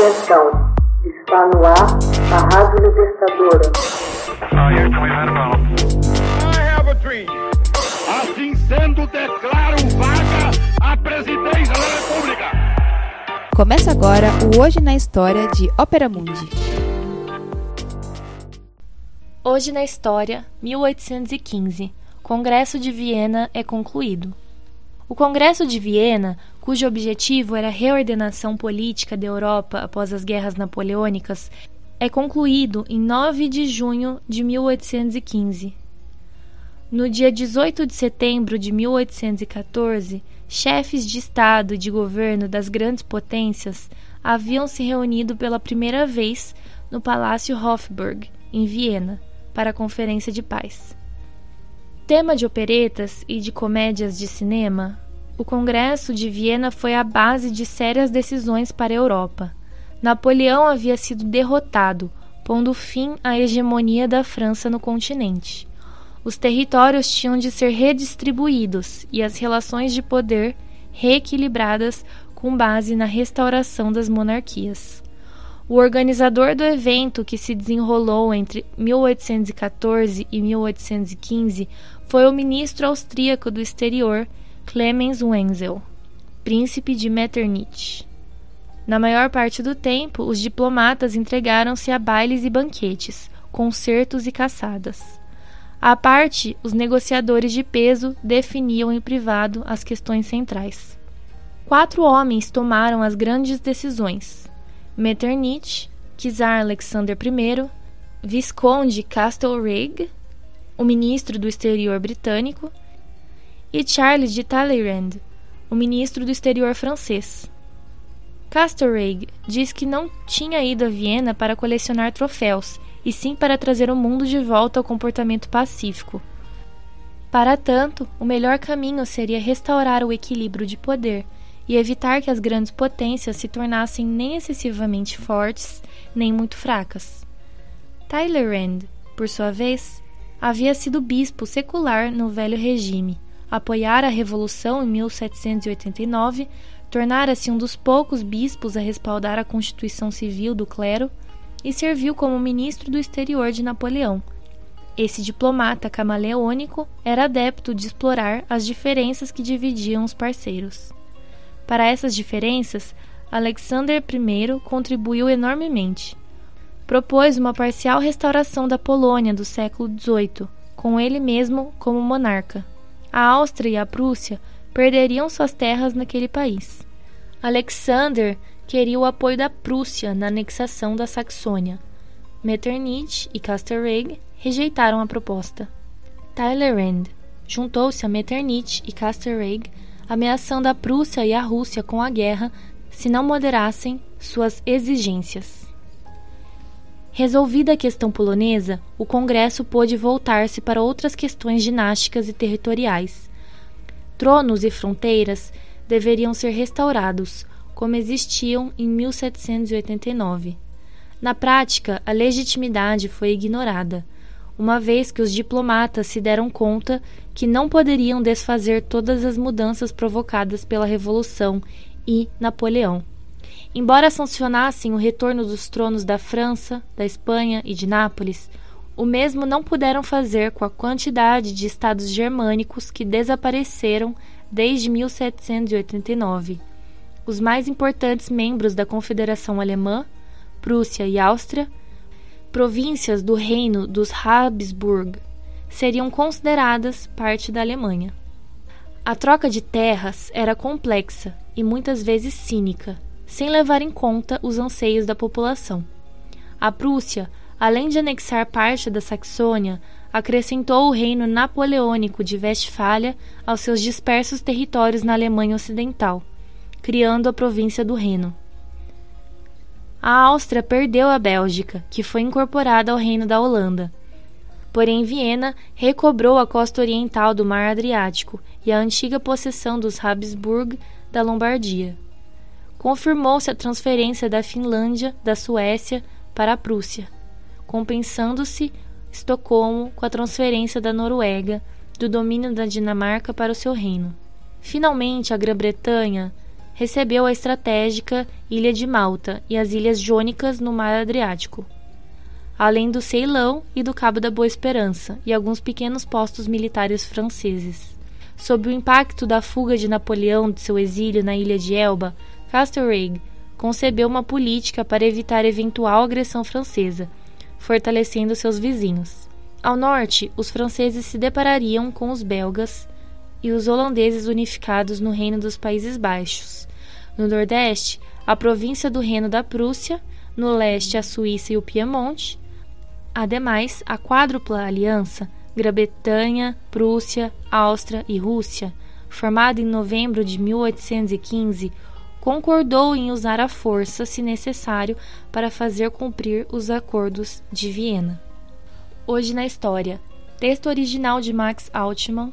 Atenção, está no ar a Rádio Libertadora. Assim sendo, declaro vaga a presidência da República. Começa agora o Hoje na História de Ópera Mundi. Hoje na História, 1815. Congresso de Viena é concluído. O Congresso de Viena, cujo objetivo era a reordenação política da Europa após as guerras napoleônicas, é concluído em 9 de junho de 1815. No dia 18 de setembro de 1814, chefes de Estado e de governo das grandes potências haviam se reunido pela primeira vez no Palácio Hofburg, em Viena, para a Conferência de Paz. Tema de operetas e de comédias de cinema, o Congresso de Viena foi a base de sérias decisões para a Europa. Napoleão havia sido derrotado, pondo fim à hegemonia da França no continente. Os territórios tinham de ser redistribuídos e as relações de poder reequilibradas com base na restauração das monarquias. O organizador do evento, que se desenrolou entre 1814 e 1815, foi o ministro austríaco do exterior, Clemens Wenzel, príncipe de Metternich. Na maior parte do tempo, os diplomatas entregaram-se a bailes e banquetes, concertos e caçadas. À parte, os negociadores de peso definiam em privado as questões centrais. Quatro homens tomaram as grandes decisões: Metternich, czar Alexander I, Visconde Castlereagh, o ministro do exterior britânico, e Charles de Talleyrand, o ministro do exterior francês. Castlereagh diz que não tinha ido a Viena para colecionar troféus, e sim para trazer o mundo de volta ao comportamento pacífico. Para tanto, o melhor caminho seria restaurar o equilíbrio de poder e evitar que as grandes potências se tornassem nem excessivamente fortes, nem muito fracas. Talleyrand, por sua vez, havia sido bispo secular no velho regime, apoiara a revolução em 1789, tornara-se um dos poucos bispos a respaldar a constituição civil do clero e serviu como ministro do exterior de Napoleão. Esse diplomata camaleônico era adepto de explorar as diferenças que dividiam os parceiros. Para essas diferenças, Alexander I contribuiu enormemente propôs uma parcial restauração da Polônia do século XVIII, com ele mesmo como monarca. A Áustria e a Prússia perderiam suas terras naquele país. Alexander queria o apoio da Prússia na anexação da Saxônia. Metternich e Castlereagh rejeitaram a proposta. Talleyrand juntou-se a Metternich e Castlereagh, ameaçando a Prússia e a Rússia com a guerra se não moderassem suas exigências. Resolvida a questão polonesa, o Congresso pôde voltar-se para outras questões dinásticas e territoriais. Tronos e fronteiras deveriam ser restaurados, como existiam em 1789. Na prática, a legitimidade foi ignorada, uma vez que os diplomatas se deram conta que não poderiam desfazer todas as mudanças provocadas pela Revolução e Napoleão. Embora sancionassem o retorno dos tronos da França, da Espanha e de Nápoles, o mesmo não puderam fazer com a quantidade de estados germânicos que desapareceram desde 1789. Os mais importantes membros da Confederação Alemã, Prússia e Áustria, províncias do Reino dos Habsburg, seriam consideradas parte da Alemanha. A troca de terras era complexa e muitas vezes cínica sem levar em conta os anseios da população. A Prússia, além de anexar parte da Saxônia, acrescentou o reino napoleônico de Westfália aos seus dispersos territórios na Alemanha Ocidental, criando a província do Reno. A Áustria perdeu a Bélgica, que foi incorporada ao reino da Holanda. Porém, Viena recobrou a costa oriental do Mar Adriático e a antiga possessão dos Habsburg da Lombardia confirmou-se a transferência da Finlândia da Suécia para a Prússia, compensando-se Estocolmo com a transferência da Noruega do domínio da Dinamarca para o seu reino. Finalmente, a Grã-Bretanha recebeu a estratégica Ilha de Malta e as Ilhas Jônicas no Mar Adriático, além do Ceilão e do Cabo da Boa Esperança e alguns pequenos postos militares franceses. Sob o impacto da fuga de Napoleão de seu exílio na ilha de Elba, Castlereagh concebeu uma política para evitar eventual agressão francesa, fortalecendo seus vizinhos. Ao norte, os franceses se deparariam com os belgas e os holandeses unificados no Reino dos Países Baixos. No nordeste, a província do Reino da Prússia, no leste, a Suíça e o Piemonte. Ademais, a quádrupla aliança Grã-Bretanha, Prússia, Áustria e Rússia, formada em novembro de 1815, concordou em usar a força, se necessário, para fazer cumprir os acordos de Viena. Hoje na história. Texto original de Max Altman,